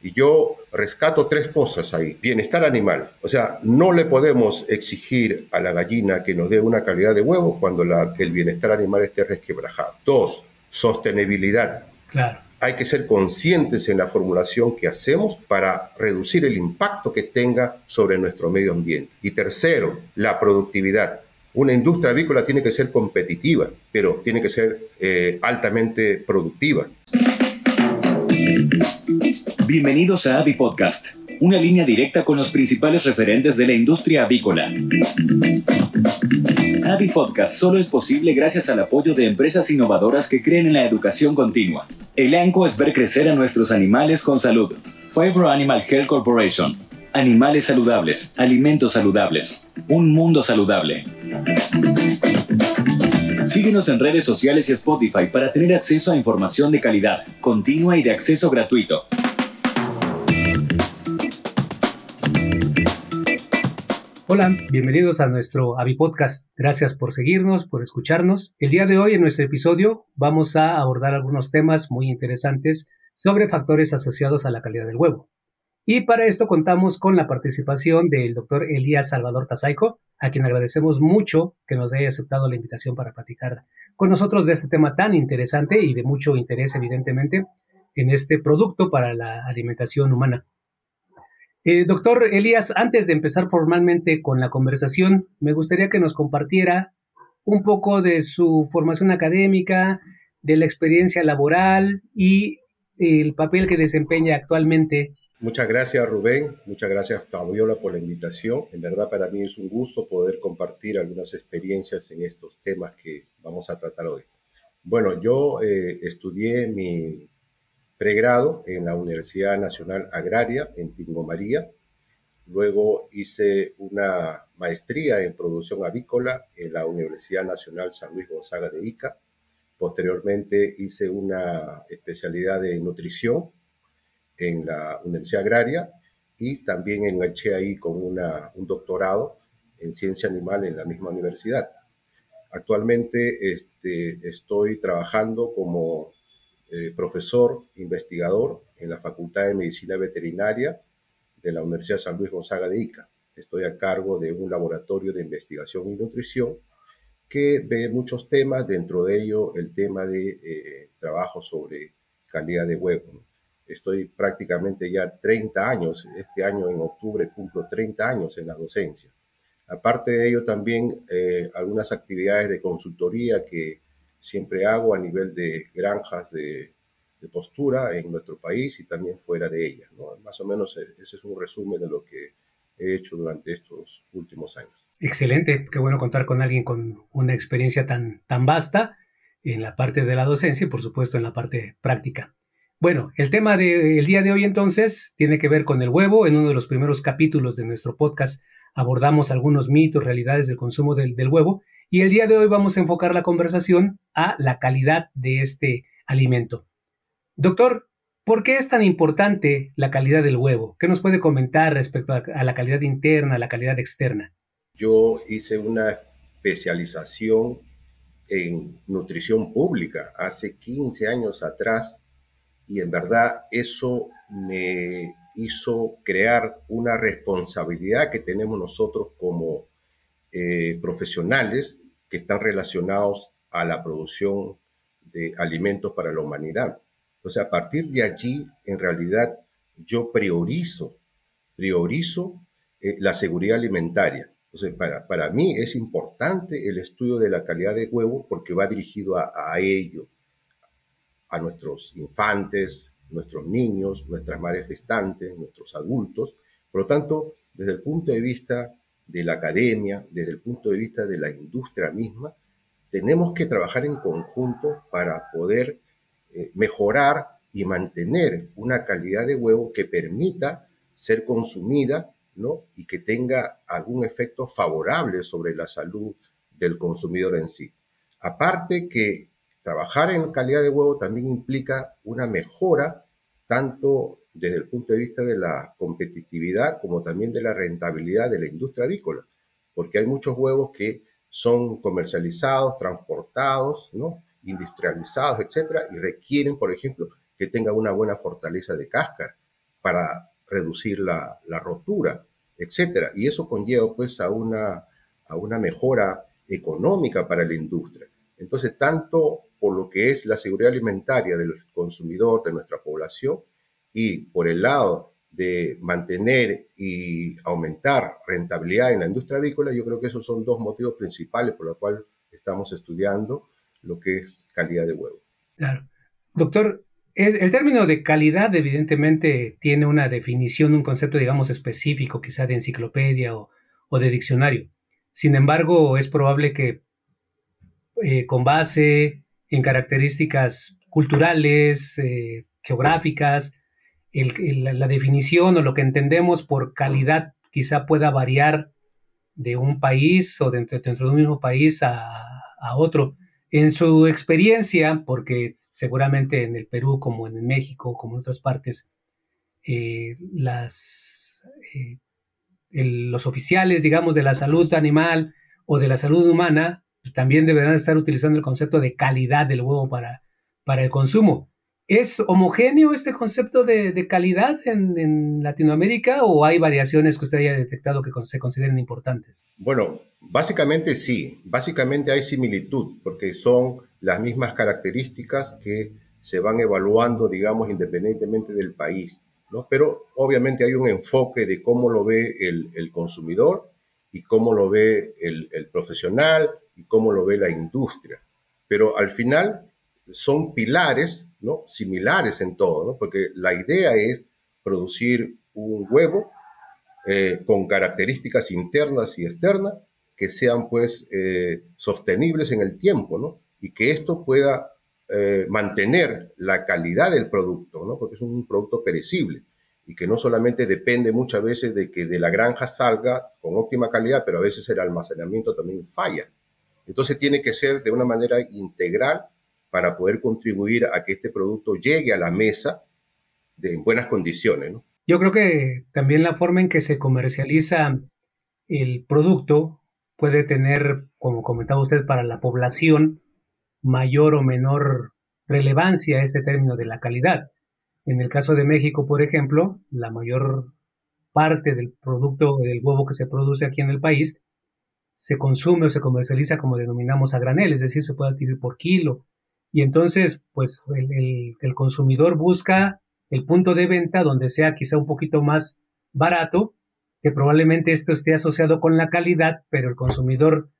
Y yo rescato tres cosas ahí. Bienestar animal. O sea, no le podemos exigir a la gallina que nos dé una calidad de huevo cuando el bienestar animal esté resquebrajado. Dos, sostenibilidad. Claro. Hay que ser conscientes en la formulación que hacemos para reducir el impacto que tenga sobre nuestro medio ambiente. Y tercero, la productividad. Una industria avícola tiene que ser competitiva, pero tiene que ser eh, altamente productiva. Bienvenidos a Avi Podcast, una línea directa con los principales referentes de la industria avícola. Avi Podcast solo es posible gracias al apoyo de empresas innovadoras que creen en la educación continua. El ANCO es ver crecer a nuestros animales con salud. Favor Animal Health Corporation. Animales saludables, alimentos saludables, un mundo saludable. Síguenos en redes sociales y Spotify para tener acceso a información de calidad, continua y de acceso gratuito. Hola, bienvenidos a nuestro Avi Podcast. Gracias por seguirnos, por escucharnos. El día de hoy en nuestro episodio vamos a abordar algunos temas muy interesantes sobre factores asociados a la calidad del huevo. Y para esto contamos con la participación del doctor Elías Salvador Tazaico, a quien agradecemos mucho que nos haya aceptado la invitación para platicar con nosotros de este tema tan interesante y de mucho interés, evidentemente, en este producto para la alimentación humana. Eh, doctor Elías, antes de empezar formalmente con la conversación, me gustaría que nos compartiera un poco de su formación académica, de la experiencia laboral y el papel que desempeña actualmente. Muchas gracias Rubén, muchas gracias Fabiola por la invitación. En verdad para mí es un gusto poder compartir algunas experiencias en estos temas que vamos a tratar hoy. Bueno, yo eh, estudié mi pregrado en la Universidad Nacional Agraria en Tingo María. Luego hice una maestría en producción avícola en la Universidad Nacional San Luis Gonzaga de Ica. Posteriormente hice una especialidad de nutrición en la Universidad Agraria y también enganché ahí con una, un doctorado en ciencia animal en la misma universidad. Actualmente este, estoy trabajando como eh, profesor investigador en la Facultad de Medicina Veterinaria de la Universidad San Luis Gonzaga de Ica. Estoy a cargo de un laboratorio de investigación y nutrición que ve muchos temas, dentro de ello el tema de eh, trabajo sobre calidad de huevo. Estoy prácticamente ya 30 años, este año en octubre cumplo 30 años en la docencia. Aparte de ello también eh, algunas actividades de consultoría que siempre hago a nivel de granjas de, postura en nuestro país y también fuera de ella. Más o menos ese es un resumen de lo que he hecho durante estos últimos años. Excelente, qué bueno contar con alguien con una experiencia tan, tan vasta en la parte de la docencia y por supuesto en la parte práctica. Bueno, el tema del día de hoy entonces tiene que ver con el huevo. En uno de los primeros capítulos de nuestro podcast abordamos algunos mitos, realidades del consumo del huevo y el día de hoy vamos a enfocar la conversación a la calidad de este alimento. Doctor, ¿por qué es tan importante la calidad del huevo? ¿Qué nos puede comentar respecto a la calidad interna, a la calidad externa? Yo hice una especialización en nutrición pública hace 15 años atrás y en verdad eso me hizo crear una responsabilidad que tenemos nosotros como eh, profesionales que están relacionados a la producción de alimentos para la humanidad. Entonces, a partir de allí, en realidad, yo priorizo, priorizo eh, la seguridad alimentaria. Entonces, para, para mí es importante el estudio de la calidad de huevo porque va dirigido a, a ello, a nuestros infantes, nuestros niños, nuestras madres gestantes, nuestros adultos. Por lo tanto, desde el punto de vista de la academia, desde el punto de vista de la industria misma, tenemos que trabajar en conjunto para poder eh, mejorar y mantener una calidad de huevo que permita ser consumida ¿no? y que tenga algún efecto favorable sobre la salud del consumidor en sí. Aparte que trabajar en calidad de huevo también implica una mejora tanto desde el punto de vista de la competitividad como también de la rentabilidad de la industria avícola, porque hay muchos huevos que son comercializados, transportados, ¿no? industrializados, etcétera, y requieren, por ejemplo, que tenga una buena fortaleza de cáscara. para reducir la, la rotura, etc. Y eso conlleva pues a una, a una mejora económica para la industria. Entonces, tanto por lo que es la seguridad alimentaria del consumidor, de nuestra población, y por el lado de mantener y aumentar rentabilidad en la industria agrícola, yo creo que esos son dos motivos principales por los cuales estamos estudiando lo que es calidad de huevo. Claro. Doctor, el término de calidad evidentemente tiene una definición, un concepto, digamos, específico, quizá de enciclopedia o, de diccionario. Sin embargo, es probable que eh, con base en características culturales, eh, geográficas, la definición o lo que entendemos por calidad quizá pueda variar de un país o dentro, dentro de un mismo país a, a otro. En su experiencia, porque seguramente en el Perú, como en México, como en otras partes, eh, las, eh, los oficiales, digamos, de la salud animal o de la salud humana, también deberán estar utilizando el concepto de calidad del huevo para, para el consumo. ¿Es homogéneo este concepto de, calidad en, Latinoamérica o hay variaciones que usted haya detectado que se consideren importantes? Bueno, básicamente sí, básicamente hay similitud porque son las mismas características que se van evaluando, digamos, independientemente del país, ¿no? Pero obviamente hay un enfoque de cómo lo ve el, consumidor y cómo lo ve el, el profesional y cómo lo ve la industria. Pero al final son pilares ¿no? similares en todo, ¿no? porque la idea es producir un huevo eh, con características internas y externas que sean pues eh, sostenibles en el tiempo ¿no? y que esto pueda eh, mantener la calidad del producto, ¿no? porque es un producto perecible y que no solamente depende muchas veces de que de la granja salga con óptima calidad, pero a veces el almacenamiento también falla. Entonces tiene que ser de una manera integral para poder contribuir a que este producto llegue a la mesa de, en buenas condiciones. Yo creo que también la forma en que se comercializa el producto puede tener, como comentaba usted, para la población mayor o menor relevancia este término de la calidad. En el caso de México, por ejemplo, la mayor parte del producto del huevo que se produce aquí en el país se consume o se comercializa como denominamos a granel, es decir, se puede adquirir por kilo y entonces, pues el, consumidor busca el punto de venta donde sea quizá un poquito más barato, que probablemente esto esté asociado con la calidad, pero el consumidor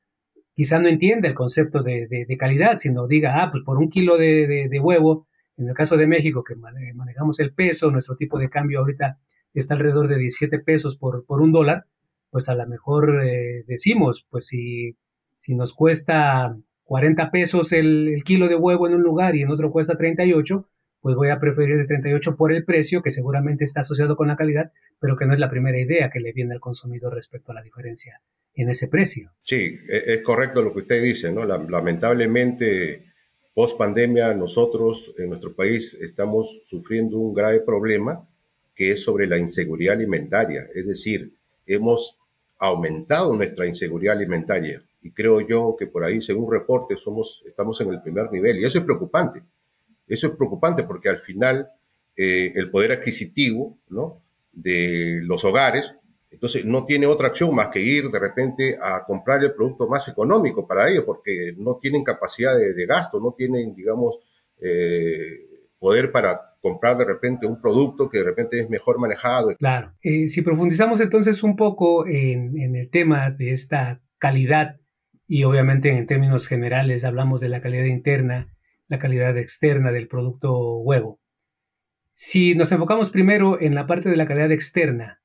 quizá no entienda el concepto de, calidad, sino diga, ah, pues por un kilo de, huevo, en el caso de México, que manejamos el peso, nuestro tipo de cambio ahorita está alrededor de 17 pesos por, por un dólar, pues a lo mejor eh, decimos, pues si, si nos cuesta 40 pesos el, kilo de huevo en un lugar y en otro cuesta 38, pues voy a preferir el 38 por el precio, que seguramente está asociado con la calidad, pero que no es la primera idea que le viene al consumidor respecto a la diferencia en ese precio. Sí, e, es correcto lo que usted dice, ¿no? Lamentablemente, post pandemia, nosotros en nuestro país estamos sufriendo un grave problema que es sobre la inseguridad alimentaria, es decir, hemos aumentado nuestra inseguridad alimentaria y creo yo que por ahí, según reportes, somos, estamos en el primer nivel. Y eso es preocupante. Eso es preocupante porque al final eh, el poder adquisitivo ¿no? de los hogares, entonces no tiene otra acción más que ir de repente a comprar el producto más económico para ellos, porque no tienen capacidad de, gasto, no tienen, digamos, eh, poder para comprar de repente un producto que de repente es mejor manejado. Claro. Eh, si profundizamos entonces un poco en el tema de esta calidad y obviamente en términos generales hablamos de la calidad interna, la calidad externa del producto huevo. Si nos enfocamos primero en la parte de la calidad externa,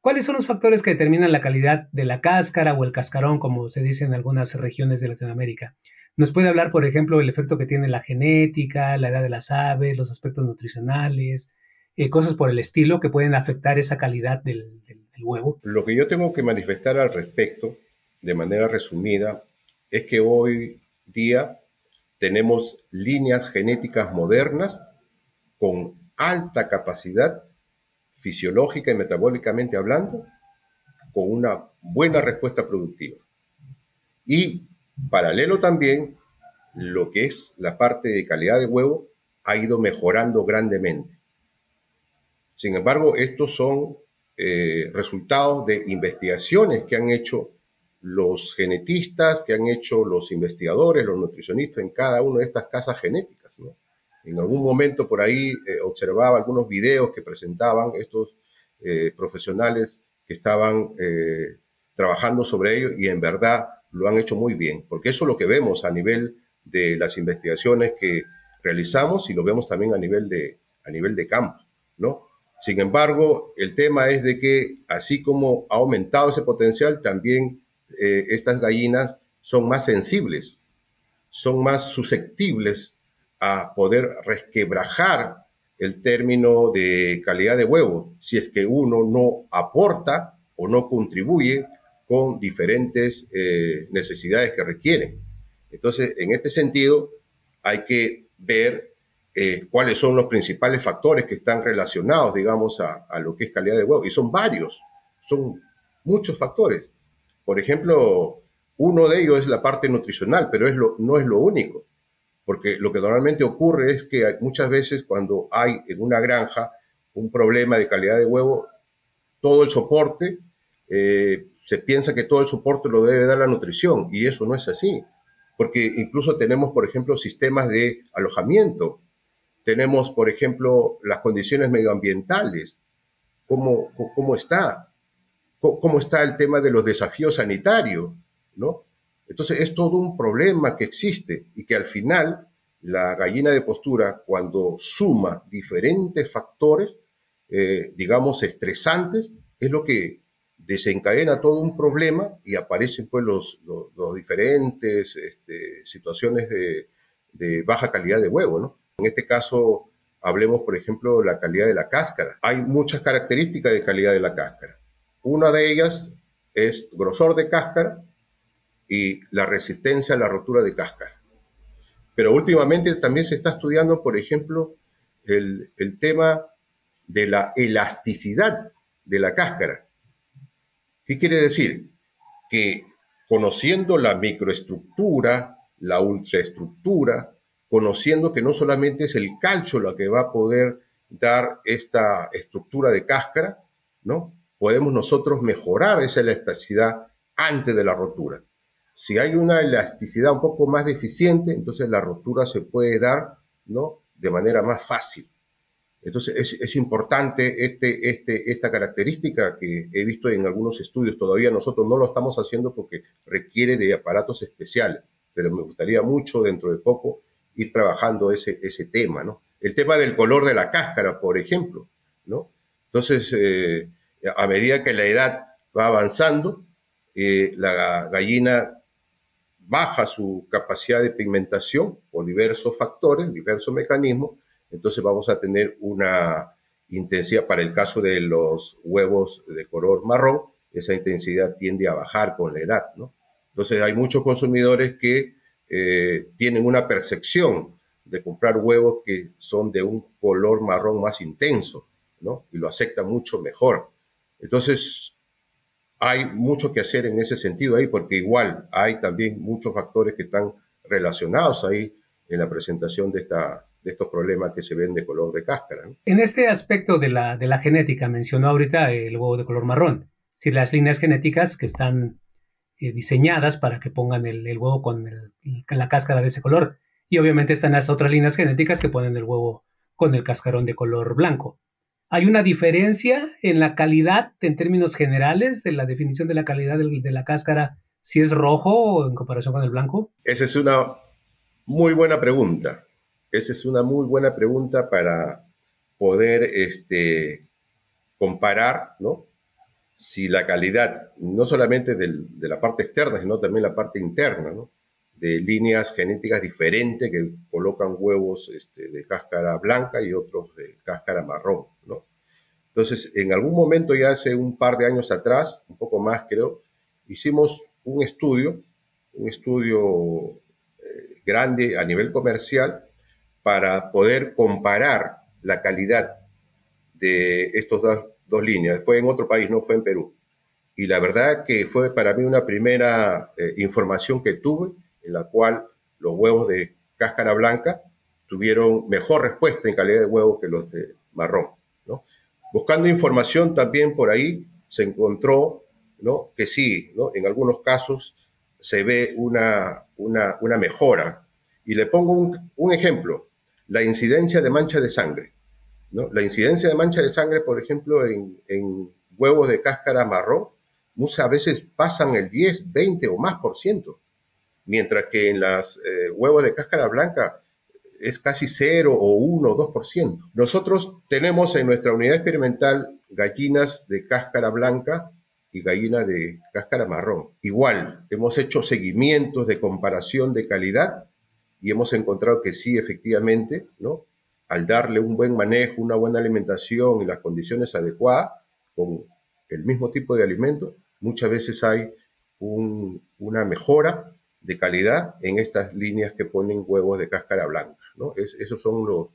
¿cuáles son los factores que determinan la calidad de la cáscara o el cascarón, como se dice en algunas regiones de Latinoamérica? Nos puede hablar, por ejemplo, del efecto que tiene la genética, la edad de las aves, los aspectos nutricionales, eh, cosas por el estilo que pueden afectar esa calidad del huevo. Lo que yo tengo que manifestar al respecto de manera resumida, es que hoy día tenemos líneas genéticas modernas con alta capacidad fisiológica y metabólicamente hablando, con una buena respuesta productiva. Y paralelo también, lo que es la parte de calidad de huevo ha ido mejorando grandemente. Sin embargo, estos son eh, resultados de investigaciones que han hecho los genetistas, que han hecho los investigadores, los nutricionistas en cada una de estas casas genéticas. En algún momento por ahí eh, observaba algunos videos que presentaban estos eh, profesionales que estaban trabajando sobre ello y en verdad lo han hecho muy bien, porque eso es lo que vemos a nivel de las investigaciones que realizamos y lo vemos también a nivel de, a nivel de campo, ¿no? Sin embargo, el tema es de que así como ha aumentado ese potencial, también eh, estas gallinas son más sensibles, son más susceptibles a poder resquebrajar el término de calidad de huevo si es que uno no aporta o no contribuye con diferentes eh, necesidades que requieren. Entonces, en este sentido, hay que ver eh, cuáles son los principales factores que están relacionados, digamos, a, lo que es calidad de huevo. Y son varios, son muchos factores. Por ejemplo, uno de ellos es la parte nutricional, pero no es lo único, porque lo que normalmente ocurre es que muchas veces cuando hay en una granja un problema de calidad de huevo, todo el soporte, eh, se piensa que todo el soporte lo debe dar la nutrición, y eso no es así, porque incluso tenemos, por ejemplo, sistemas de alojamiento. Tenemos, por ejemplo, las condiciones medioambientales, cómo, cómo está, cómo está el tema de los desafíos sanitarios, ¿no? Entonces es todo un problema que existe y que al final la gallina de postura, cuando suma diferentes factores, eh, digamos, estresantes, es lo que desencadena todo un problema y aparecen pues los, diferentes este, situaciones de, de, baja calidad de huevo, ¿no? En este caso, hablemos, por ejemplo, de la calidad de la cáscara. Hay muchas características de calidad de la cáscara. Una de ellas es grosor de cáscara y la resistencia a la rotura de cáscara. Pero últimamente también se está estudiando, por ejemplo, el, el tema de la elasticidad de la cáscara. ¿Qué quiere decir? Que conociendo la microestructura, la ultraestructura, conociendo que no solamente es el calcio lo que va a poder dar esta estructura de cáscara, ¿no? Podemos nosotros mejorar esa elasticidad antes de la rotura. Si hay una elasticidad un poco más deficiente, entonces la rotura se puede dar, ¿no? De manera más fácil. Entonces es, importante este, este, esta característica que he visto en algunos estudios. Todavía nosotros no lo estamos haciendo porque requiere de aparatos especiales, pero me gustaría mucho dentro de poco ir trabajando ese, ese tema, ¿no? El tema del color de la cáscara, por ejemplo, ¿no? Entonces, eh, a medida que la edad va avanzando, eh, la gallina baja su capacidad de pigmentación por diversos factores, diversos mecanismos, entonces vamos a tener una intensidad, para el caso de los huevos de color marrón, esa intensidad tiende a bajar con la edad, ¿no? Entonces hay muchos consumidores que eh, tienen una percepción de comprar huevos que son de un color marrón más intenso, ¿no? Y lo aceptan mucho mejor. Entonces, hay mucho que hacer en ese sentido ahí, porque igual hay también muchos factores que están relacionados ahí en la presentación de, esta, de estos problemas que se ven de color de cáscara. En este aspecto de la, de la genética, mencionó ahorita el huevo de color marrón. Si las líneas genéticas que están eh, diseñadas para que pongan el, huevo con la cáscara de ese color. Y obviamente están las otras líneas genéticas que ponen el huevo con el cascarón de color blanco. ¿Hay una diferencia en la calidad en términos generales de la definición de la calidad de, la cáscara si es rojo en comparación con el blanco? Esa es una muy buena pregunta. Esa es una muy buena pregunta para poder este, comparar ¿no? si la calidad, no solamente de la parte externa, sino también la parte interna, de líneas genéticas diferentes que colocan huevos este, de cáscara blanca y otros de cáscara marrón. ¿no? Entonces, en algún momento, ya hace un par de años atrás, un poco más creo, hicimos un estudio, un estudio eh, grande a nivel comercial para poder comparar la calidad de estos dos dos líneas. Fue en otro país, no fue en Perú. Y la verdad que fue para mí una primera eh, información que tuve, en la cual los huevos de cáscara blanca tuvieron mejor respuesta en calidad de huevo que los de marrón. Buscando información también por ahí se encontró que sí, en algunos casos se ve una, mejora. Y le pongo un, ejemplo, la incidencia de mancha de sangre. La incidencia de mancha de sangre, por ejemplo, en, en huevos de cáscara marrón, muchas veces pasan el 10, 20 o más por ciento, mientras que en las eh, huevos de cáscara blanca es casi 0 o 1 o 2%. Nosotros tenemos en nuestra unidad experimental gallinas de cáscara blanca y gallina de cáscara marrón. Igual, hemos hecho seguimientos de comparación de calidad y hemos encontrado que sí, efectivamente, ¿no? Al darle un buen manejo, una buena alimentación y las condiciones adecuadas, con el mismo tipo de alimento, muchas veces hay una mejora de calidad en estas líneas que ponen huevos de cáscara blanca. ¿no? esos son los,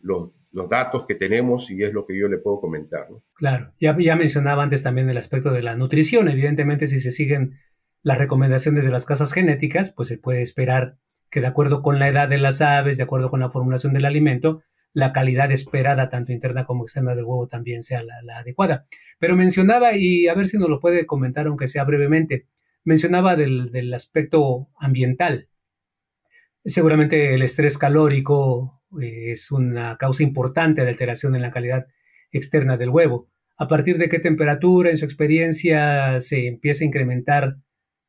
los, datos que tenemos y es lo que yo le puedo comentar. Claro, ya, ya mencionaba antes también el aspecto de la nutrición. Evidentemente, si se siguen las recomendaciones de las casas genéticas, pues se puede esperar que de acuerdo con la edad de las aves, de acuerdo con la formulación del alimento, la calidad esperada, tanto interna como externa del huevo, también sea la, adecuada. Pero mencionaba, y a ver si nos lo puede comentar, aunque sea brevemente, mencionaba del, aspecto ambiental. Seguramente el estrés calórico eh, es una causa importante de alteración en la calidad externa del huevo. ¿A partir de qué temperatura, en su experiencia, se empieza a incrementar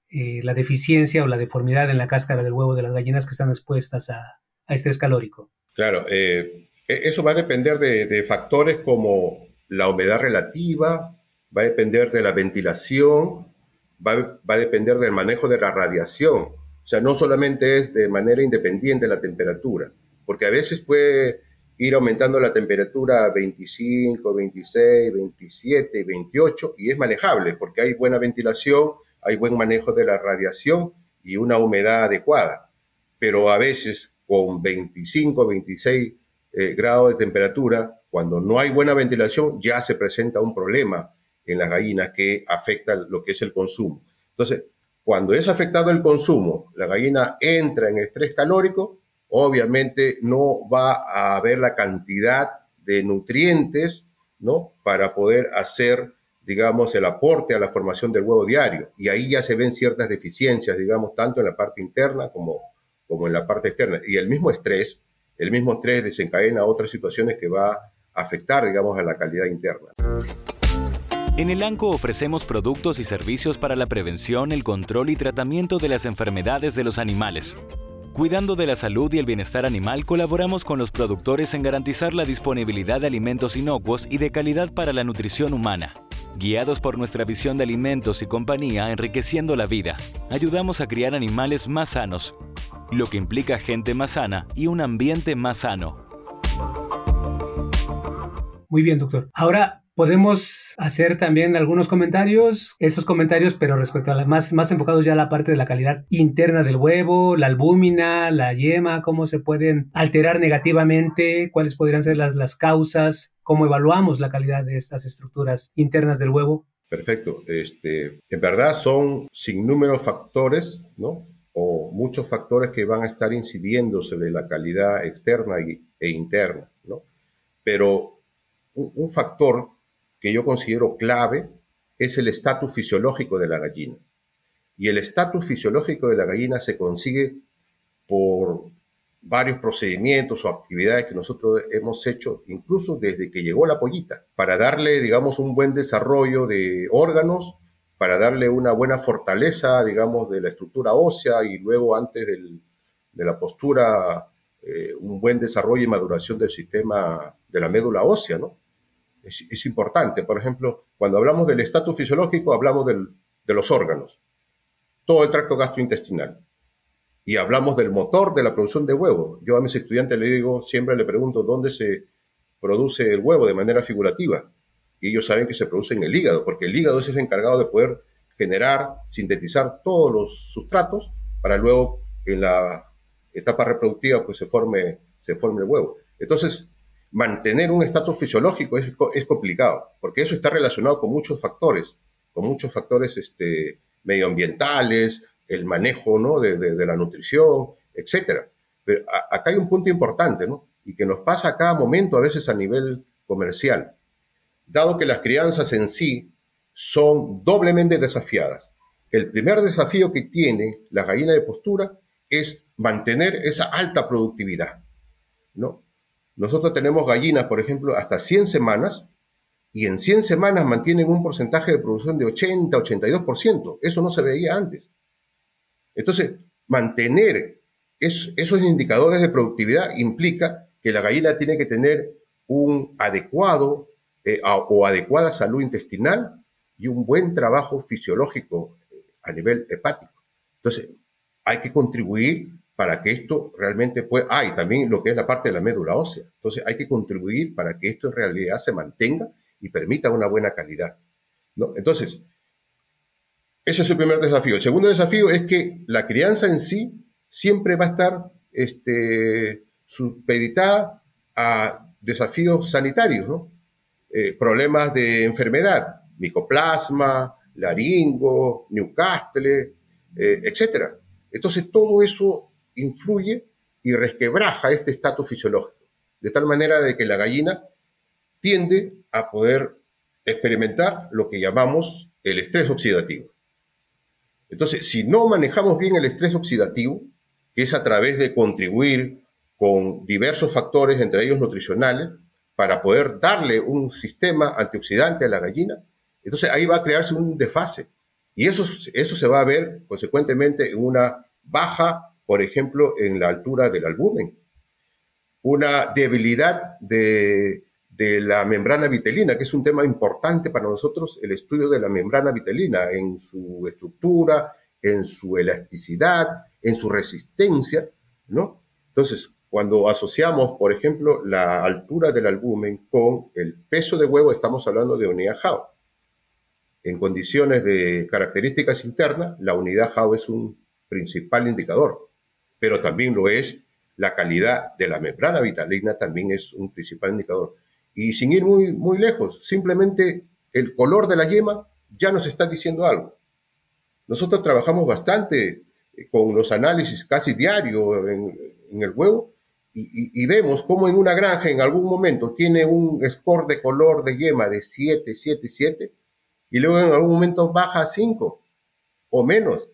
eh, la deficiencia o la deformidad en la cáscara del huevo de las gallinas que están expuestas a, estrés calórico? Claro, eh, eso va a depender de, factores como la humedad relativa, va a depender de la ventilación, va, a depender del manejo de la radiación. O sea, no solamente es de manera independiente la temperatura, porque a veces puede ir aumentando la temperatura a 25, 26, 27, 28 y es manejable porque hay buena ventilación, hay buen manejo de la radiación y una humedad adecuada. Pero a veces con 25, 26 eh, grado de temperatura, cuando no hay buena ventilación, ya se presenta un problema en las gallinas que afecta lo que es el consumo. Entonces, cuando es afectado el consumo, la gallina entra en estrés calórico, obviamente no va a haber la cantidad de nutrientes, ¿no? Para poder hacer, digamos, el aporte a la formación del huevo diario. Y ahí ya se ven ciertas deficiencias, digamos, tanto en la parte interna como, como en la parte externa. Y el mismo estrés el mismo estrés desencadena otras situaciones que va a afectar, digamos, a la calidad interna. En el ANCO ofrecemos productos y servicios para la prevención, el control y tratamiento de las enfermedades de los animales. Cuidando de la salud y el bienestar animal, colaboramos con los productores en garantizar la disponibilidad de alimentos inocuos y de calidad para la nutrición humana. Guiados por nuestra visión de alimentos y compañía enriqueciendo la vida, ayudamos a criar animales más sanos, lo que implica gente más sana y un ambiente más sano. Muy bien, doctor. Ahora podemos hacer también algunos comentarios, esos comentarios, pero respecto a la, más, más enfocados ya a la parte de la calidad interna del huevo, la albúmina, la yema, cómo se pueden alterar negativamente, cuáles podrían ser las, las causas, cómo evaluamos la calidad de estas estructuras internas del huevo. Perfecto. Este, en verdad son sin número factores, ¿no? o muchos factores que van a estar incidiendo sobre la calidad externa e interna, ¿no? Pero un, factor que yo considero clave es el estatus fisiológico de la gallina. Y el estatus fisiológico de la gallina se consigue por varios procedimientos o actividades que nosotros hemos hecho incluso desde que llegó la pollita, para darle, digamos, un buen desarrollo de órganos para darle una buena fortaleza, digamos, de la estructura ósea y luego antes de la postura, eh, un buen desarrollo y maduración del sistema de la médula ósea, ¿no? Es, importante. Por ejemplo, cuando hablamos del estatus fisiológico, hablamos de los órganos, todo el tracto gastrointestinal. Y hablamos del motor de la producción de huevo. Yo a mis estudiantes le digo, siempre le pregunto dónde se produce el huevo de manera figurativa y ellos saben que se produce en el hígado, porque el hígado es el encargado de poder generar, sintetizar todos los sustratos para luego en la etapa reproductiva pues se forme, se forme el huevo. Entonces, mantener un estatus fisiológico es, complicado, porque eso está relacionado con muchos factores, con muchos factores este, medioambientales, el manejo ¿no? de, de, la nutrición, etc. Pero acá hay un punto importante, ¿no? Y que nos pasa a cada momento, a veces a nivel comercial dado que las crianzas en sí son doblemente desafiadas. El primer desafío que tiene la gallina de postura es mantener esa alta productividad. ¿no? Nosotros tenemos gallinas, por ejemplo, hasta 100 semanas, y en 100 semanas mantienen un porcentaje de producción de 80, 82%. Eso no se veía antes. Entonces, mantener esos indicadores de productividad implica que la gallina tiene que tener un adecuado eh, o adecuada salud intestinal y un buen trabajo fisiológico eh, a nivel hepático. Entonces, hay que contribuir para que esto realmente pueda... Ah, y también lo que es la parte de la médula ósea. Entonces, hay que contribuir para que esto en realidad se mantenga y permita una buena calidad. ¿no? Entonces, ese es el primer desafío. El segundo desafío es que la crianza en sí siempre va a estar este, supeditada a desafíos sanitarios, ¿no? Eh, problemas de enfermedad, micoplasma, laringo, Newcastle, eh, etc. Entonces todo eso influye y resquebraja este estatus fisiológico, de tal manera de que la gallina tiende a poder experimentar lo que llamamos el estrés oxidativo. Entonces, si no manejamos bien el estrés oxidativo, que es a través de contribuir con diversos factores, entre ellos nutricionales, para poder darle un sistema antioxidante a la gallina, entonces ahí va a crearse un desfase. Y eso, eso se va a ver consecuentemente en una baja, por ejemplo, en la altura del albumen, una debilidad de, la membrana vitelina, que es un tema importante para nosotros, el estudio de la membrana vitelina en su estructura, en su elasticidad, en su resistencia, ¿no? Entonces, cuando asociamos, por ejemplo, la altura del albumen con el peso de huevo, estamos hablando de unidad Howe. En condiciones de características internas, la unidad Howe es un principal indicador, pero también lo es la calidad de la membrana vitalina, también es un principal indicador. Y sin ir muy, muy lejos, simplemente el color de la yema ya nos está diciendo algo. Nosotros trabajamos bastante eh, con los análisis casi diarios en, el huevo y, vemos cómo en una granja en algún momento tiene un score de color de yema de 7, 7, 7 y luego en algún momento baja a 5 o menos.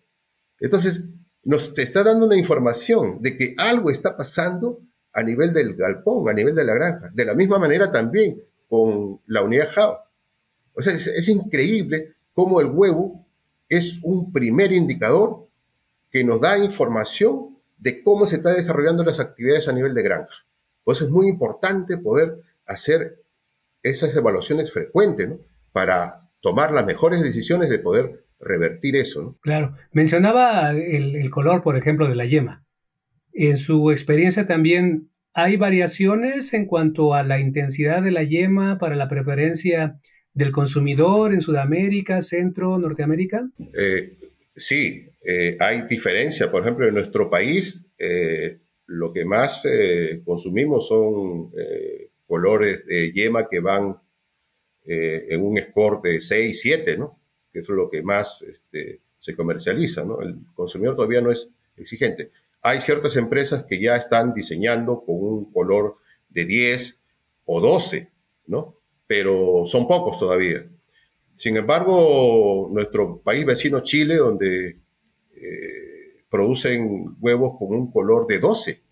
Entonces, nos está dando una información de que algo está pasando a nivel del galpón, a nivel de la granja. De la misma manera también con la unidad. O sea, es, increíble cómo el huevo es un primer indicador que nos da información de cómo se están desarrollando las actividades a nivel de granja. Pues es muy importante poder hacer esas evaluaciones frecuentes. Para tomar las mejores decisiones de poder revertir eso, ¿no? Claro. Mencionaba el, el color, por ejemplo, de la yema. En su experiencia también, ¿hay variaciones en cuanto a la intensidad de la yema para la preferencia del consumidor en Sudamérica, Centro, Norteamérica? Eh, sí, eh, hay diferencia. Por ejemplo, en nuestro país, eh, lo que más consumimos son colores de yema que van en un score de 6, 7, ¿no? Que es lo que más este, se comercializa, ¿no? El consumidor todavía no es exigente. Hay ciertas empresas que ya están diseñando con un color de 10 o 12, ¿no? Pero son pocos todavía. Sin embargo, nuestro país vecino Chile, donde eh, producen huevos con un color de 12,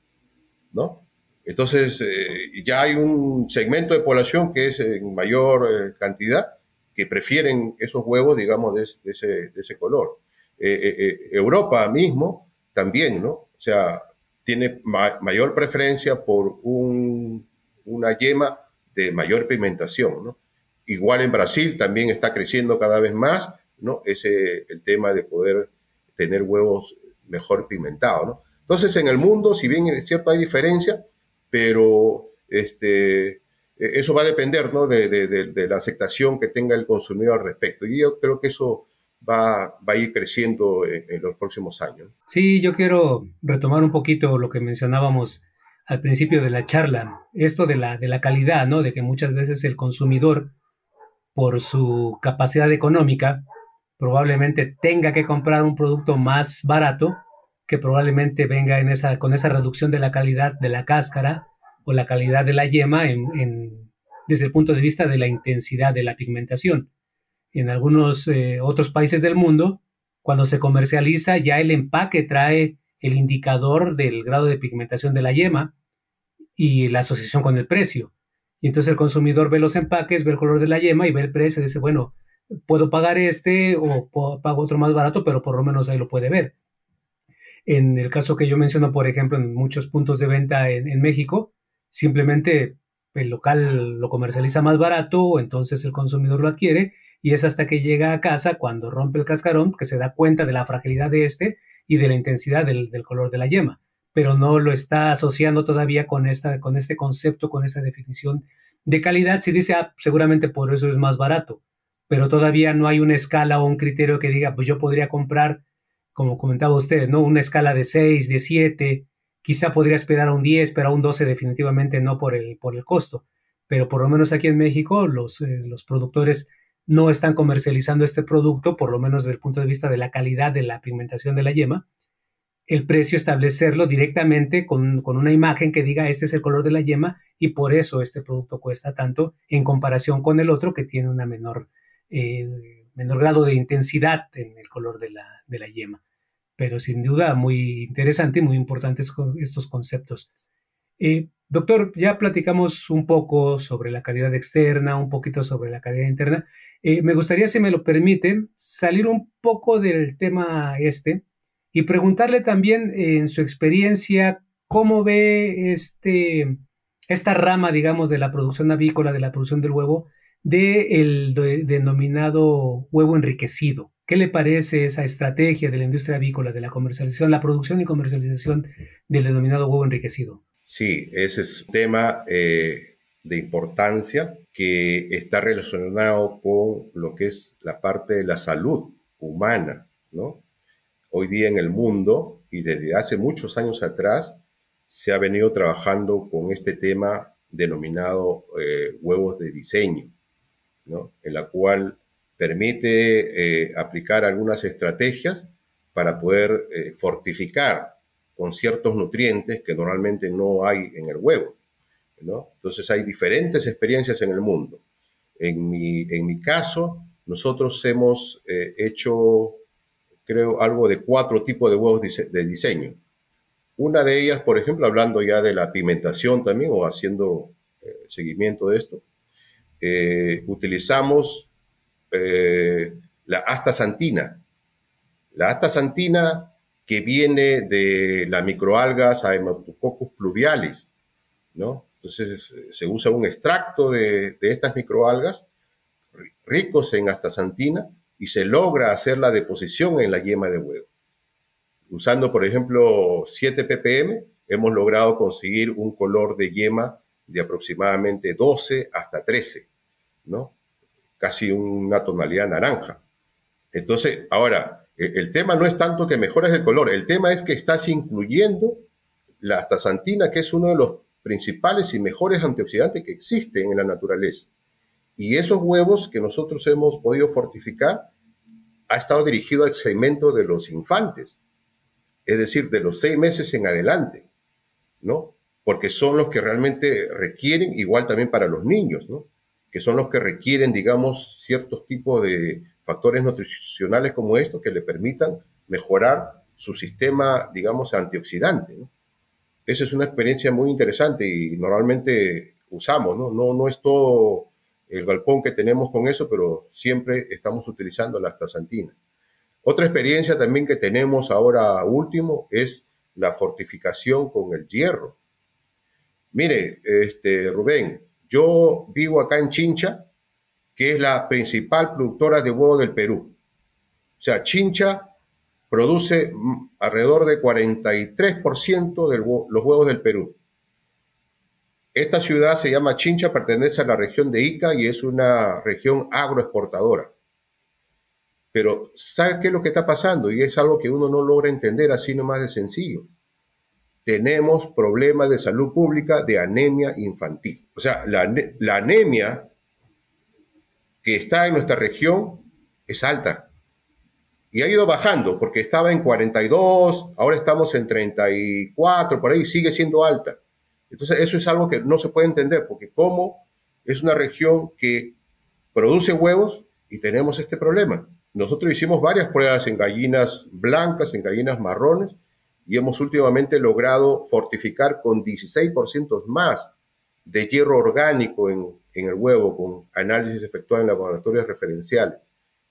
¿no? Entonces, eh, ya hay un segmento de población que es en mayor eh, cantidad que prefieren esos huevos, digamos, de, ese, de ese, color. Europa mismo también, ¿no? O sea, tiene mayor preferencia por una yema de mayor pigmentación, ¿no? Igual en Brasil también está creciendo cada vez más, ¿no? Ese, el tema de poder tener huevos mejor pigmentados, ¿no? Entonces, en el mundo, si bien es cierto hay diferencia, pero este, eso va a depender, ¿no? De, la aceptación que tenga el consumidor al respecto. Y yo creo que eso va, a ir creciendo en, los próximos años. Sí, yo quiero retomar un poquito lo que mencionábamos al principio de la charla, esto de la, calidad, ¿no? De que muchas veces el consumidor, por su capacidad económica, probablemente tenga que comprar un producto más barato que probablemente venga en con esa reducción de la calidad de la cáscara o la calidad de la yema desde el punto de vista de la intensidad de la pigmentación. En algunos eh, otros países del mundo, cuando se comercializa, ya el empaque trae el indicador del grado de pigmentación de la yema y la asociación con el precio. Y entonces el consumidor ve los empaques, ve el color de la yema y ve el precio y dice, bueno, puedo pagar este o pago otro más barato, pero por lo menos ahí lo puede ver. En el caso que yo menciono, por ejemplo, en muchos puntos de venta en, México, simplemente el local lo comercializa más barato, entonces el consumidor lo adquiere y es hasta que llega a casa cuando rompe el cascarón que se da cuenta de la fragilidad de este y de la intensidad del, color de la yema, pero no lo está asociando todavía con, esta, con este concepto, con esta definición de calidad. Si dice, ah, seguramente por eso es más barato, pero todavía no hay una escala o un criterio que diga, pues yo podría comprar, como comentaba usted, ¿no? Una escala de 6, de 7, quizá podría esperar a un 10, pero a un 12 definitivamente no por el, por el costo. Pero por lo menos aquí en México los, eh, los productores no están comercializando este producto, por lo menos desde el punto de vista de la calidad de la pigmentación de la yema, el precio establecerlo directamente con, una imagen que diga este es el color de la yema y por eso este producto cuesta tanto en comparación con el otro que tiene una menor, eh, menor grado de intensidad en el color de la, de la yema. Pero sin duda muy interesante y muy importantes estos conceptos. Eh, doctor, ya platicamos un poco sobre la calidad externa, un poquito sobre la calidad interna. Eh, me gustaría, si me lo permiten, salir un poco del tema este y preguntarle también en su experiencia cómo ve este, esta rama, digamos, de la producción avícola, de la producción del huevo, del denominado huevo enriquecido. ¿Qué le parece esa estrategia de la industria avícola, de la comercialización, la producción y comercialización del denominado huevo enriquecido? Sí, ese es un tema eh, de importancia que está relacionado con lo que es la parte de la salud humana, ¿no? Hoy día en el mundo y desde hace muchos años atrás se ha venido trabajando con este tema denominado eh, huevos de diseño, ¿no? En la cual permite eh, aplicar algunas estrategias para poder eh, fortificar con ciertos nutrientes que normalmente no hay en el huevo. Entonces hay diferentes experiencias en el mundo. En mi, en mi caso, nosotros hemos eh, hecho, creo, algo de cuatro tipos de huevos de diseño. Una de ellas, por ejemplo, hablando ya de la pigmentación también o haciendo eh, seguimiento de esto, eh, la astaxantina. La astaxantina que viene de las microalgas Haematococcus pluvialis, ¿no? Entonces se usa un extracto de, estas microalgas ricos en astaxantina y se logra hacer la deposición en la yema de huevo. Usando, por ejemplo, 7 ppm, hemos logrado conseguir un color de yema de aproximadamente 12 hasta 13, ¿no? Casi una tonalidad naranja. Entonces, ahora, e, el tema no es tanto que mejores el color, el tema es que estás incluyendo la astaxantina, que es uno de los principales y mejores antioxidantes que existen en la naturaleza. Y esos huevos que nosotros hemos podido fortificar ha estado dirigido al segmento de los infantes, es decir, de los seis meses en adelante, ¿no? Porque son los que realmente requieren, igual también para los niños, ¿no? Que son los que requieren, digamos, ciertos tipos de factores nutricionales como estos que le permitan mejorar su sistema, digamos, antioxidante, esa es una experiencia muy interesante y normalmente usamos, ¿no? No, no es todo el galpón que tenemos con eso, pero siempre estamos utilizando la astaxantina. Otra experiencia también que tenemos ahora último es la fortificación con el hierro. Mire, este, Rubén, yo vivo acá en Chincha, que es la principal productora de huevo del Perú. O sea, Chincha produce alrededor de 43% de los huevos del Perú. Esta ciudad se llama Chincha, pertenece a la región de Ica y es una región agroexportadora. Pero ¿sabe qué es lo que está pasando? Y es algo que uno no logra entender así nomás de sencillo. Tenemos problemas de salud pública de anemia infantil. O sea, la, anemia que está en nuestra región es alta y ha ido bajando porque estaba en 42, ahora estamos en 34, por ahí sigue siendo alta. Entonces eso es algo que no se puede entender porque cómo es una región que produce huevos y tenemos este problema. Nosotros hicimos varias pruebas en gallinas blancas, en gallinas marrones, y hemos últimamente logrado fortificar con 16% más de hierro orgánico en, el huevo, con análisis efectuados en laboratorios referenciales.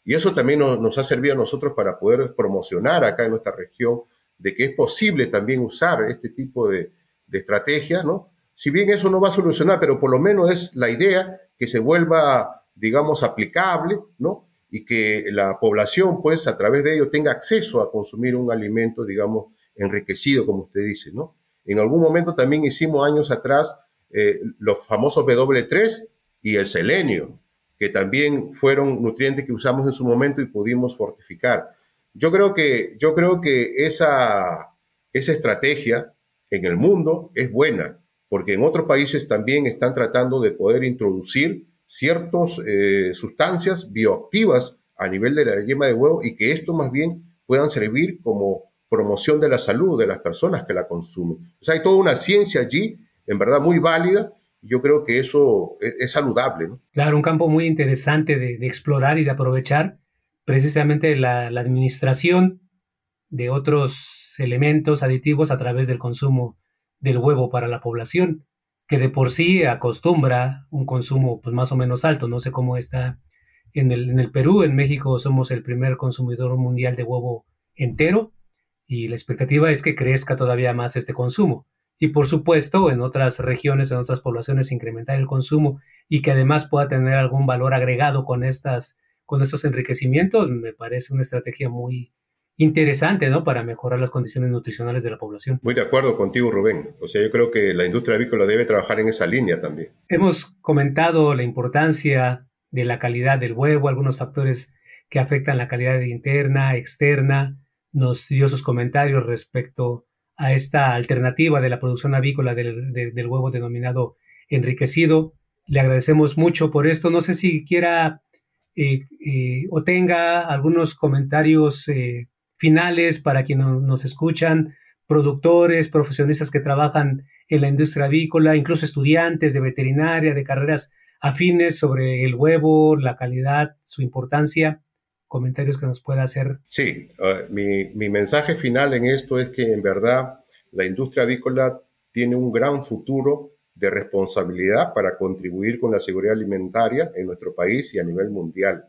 Y eso también nos, ha servido a nosotros para poder promocionar acá en nuestra región de que es posible también usar este tipo de, de estrategia, ¿no? Si bien eso no va a solucionar, pero por lo menos es la idea que se vuelva, digamos, aplicable, ¿no? Y que la población, pues, a través de ello tenga acceso a consumir un alimento, digamos, enriquecido, como usted dice, ¿no? En algún momento también hicimos años atrás eh, los famosos W3 y el selenio, que también fueron nutrientes que usamos en su momento y pudimos fortificar. Yo creo que, yo creo que esa, esa estrategia en el mundo es buena, porque en otros países también están tratando de poder introducir ciertas eh, sustancias bioactivas a nivel de la yema de huevo y que esto más bien puedan servir como promoción de la salud de las personas que la consumen. O sea, hay toda una ciencia allí, en verdad muy válida, yo creo que eso es, saludable. Claro, un campo muy interesante de, explorar y de aprovechar precisamente la, administración de otros elementos aditivos a través del consumo del huevo para la población, que de por sí acostumbra un consumo pues, más o menos alto. No sé cómo está en el Perú, en México somos el primer consumidor mundial de huevo entero y la expectativa es que crezca todavía más este consumo. Y por supuesto, en otras regiones, en otras poblaciones, incrementar el consumo y que además pueda tener algún valor agregado con, estas, con estos enriquecimientos, me parece una estrategia muy, interesante, ¿no? Para mejorar las condiciones nutricionales de la población. Muy de acuerdo contigo, Rubén. O sea, yo creo que la industria avícola debe trabajar en esa línea también. Hemos comentado la importancia de la calidad del huevo, algunos factores que afectan la calidad interna, externa. Nos dio sus comentarios respecto a esta alternativa de la producción avícola del, huevo denominado enriquecido. Le agradecemos mucho por esto. No sé si quiera eh, eh, o tenga algunos comentarios eh, finales para quienes nos escuchan, productores, profesionistas que trabajan en la industria avícola, incluso estudiantes de veterinaria, de carreras afines sobre el huevo, la calidad, su importancia, comentarios que nos pueda hacer. Sí, ah, mi, mi, mensaje final en esto es que en verdad la industria avícola tiene un gran futuro de responsabilidad para contribuir con la seguridad alimentaria en nuestro país y a nivel mundial,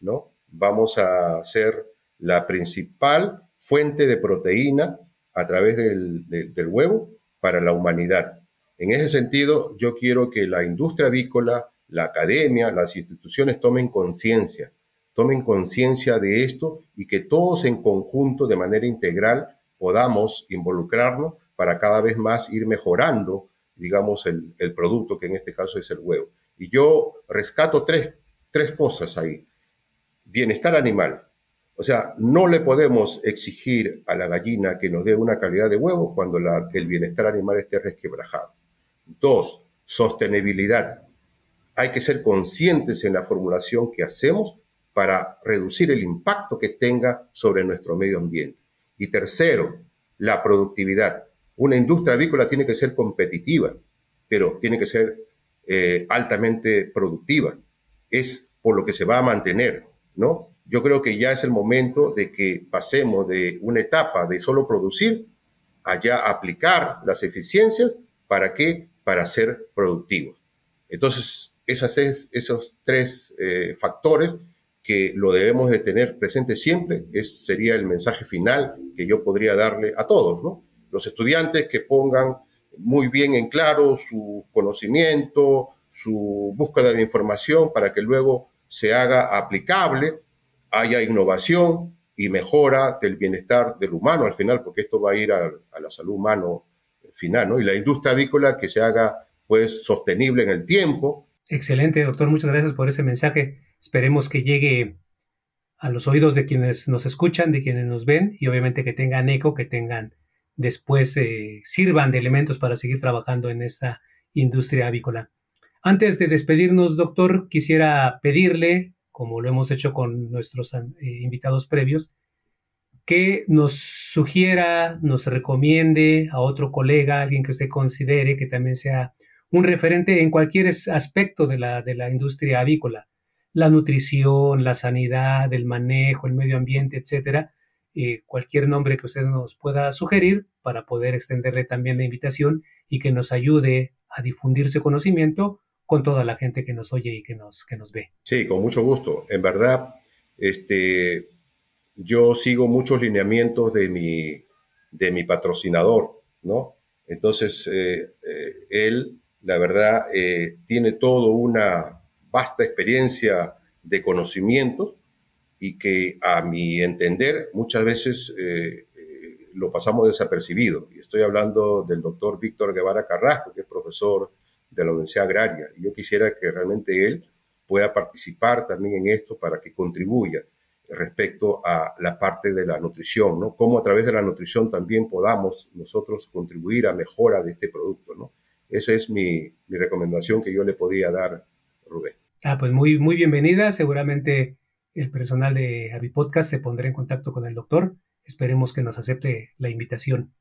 ¿no? Vamos a ser la principal fuente de proteína a través del, huevo para la humanidad. En ese sentido, yo quiero que la industria avícola, la academia, las instituciones tomen conciencia, tomen conciencia de esto y que todos en conjunto, de manera integral, podamos involucrarnos para cada vez más ir mejorando, digamos, el, el producto, que en este caso es el huevo. Y yo rescato tres, tres cosas ahí. Bienestar animal, o sea, no le podemos exigir a la gallina que nos dé una calidad de huevo cuando el bienestar animal esté resquebrajado. Dos, sostenibilidad. Hay que ser conscientes en la formulación que hacemos para reducir el impacto que tenga sobre nuestro medio ambiente. Y tercero, la productividad. Una industria avícola tiene que ser competitiva, pero tiene que ser eh, altamente productiva. Es por lo que se va a mantener, ¿no? yo creo que ya es el momento de que pasemos de una etapa de solo producir a ya aplicar las eficiencias. ¿Para qué? Para ser productivos. Entonces, esas esos tres eh, factores que lo debemos de tener presente siempre, es, sería el mensaje final que yo podría darle a todos, ¿no? Los estudiantes que pongan muy bien en claro su conocimiento, su búsqueda de información para que luego se haga aplicable haya innovación y mejora del bienestar del humano al final, porque esto va a ir a, la salud humano final, ¿no? Y la industria avícola que se haga, pues, sostenible en el tiempo. Excelente, doctor. Muchas gracias por ese mensaje. Esperemos que llegue a los oídos de quienes nos escuchan, de quienes nos ven y obviamente que tengan eco, que tengan después, eh, sirvan de elementos para seguir trabajando en esta industria avícola. Antes de despedirnos, doctor, quisiera pedirle como lo hemos hecho con nuestros eh, invitados previos, que nos sugiera, nos recomiende a otro colega, alguien que usted considere que también sea un referente en cualquier aspecto de la, de la industria avícola. La nutrición, la sanidad, el manejo, el medio ambiente, etcétera. Eh, cualquier nombre que usted nos pueda sugerir para poder extenderle también la invitación y que nos ayude a difundir su conocimiento con toda la gente que nos oye y que nos, que nos ve. Sí, con mucho gusto. En verdad, este, yo sigo muchos lineamientos de mi, de mi patrocinador, ¿no? Entonces, eh, eh, él, la verdad, eh, tiene toda una vasta experiencia de conocimientos y que a mi entender muchas veces lo pasamos desapercibido. Y estoy hablando del doctor Víctor Guevara Carrasco, que es profesor de la Universidad Agraria. Yo quisiera que realmente él pueda participar también en esto para que contribuya respecto a la parte de la nutrición, ¿no? Cómo a través de la nutrición también podamos nosotros contribuir a mejora de este producto, ¿no? Esa es mi, mi recomendación que yo le podía dar, Rubén. Ah, pues muy, muy bienvenida. Seguramente el personal de Avipodcast se pondrá en contacto con el doctor. Esperemos que nos acepte la invitación.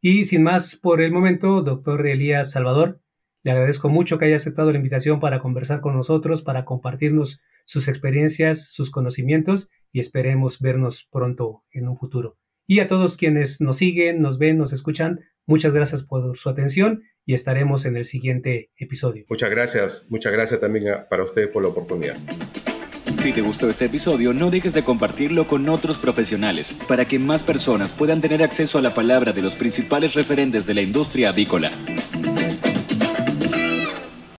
Y sin más por el momento, doctor Elías Salvador, le agradezco mucho que haya aceptado la invitación para conversar con nosotros, para compartirnos sus experiencias, sus conocimientos y esperemos vernos pronto en un futuro. Y a todos quienes nos siguen, nos ven, nos escuchan, muchas gracias por su atención y estaremos en el siguiente episodio. Muchas gracias, muchas gracias también para ustedes por la oportunidad. Si te gustó este episodio, no dejes de compartirlo con otros profesionales para que más personas puedan tener acceso a la palabra de los principales referentes de la industria avícola.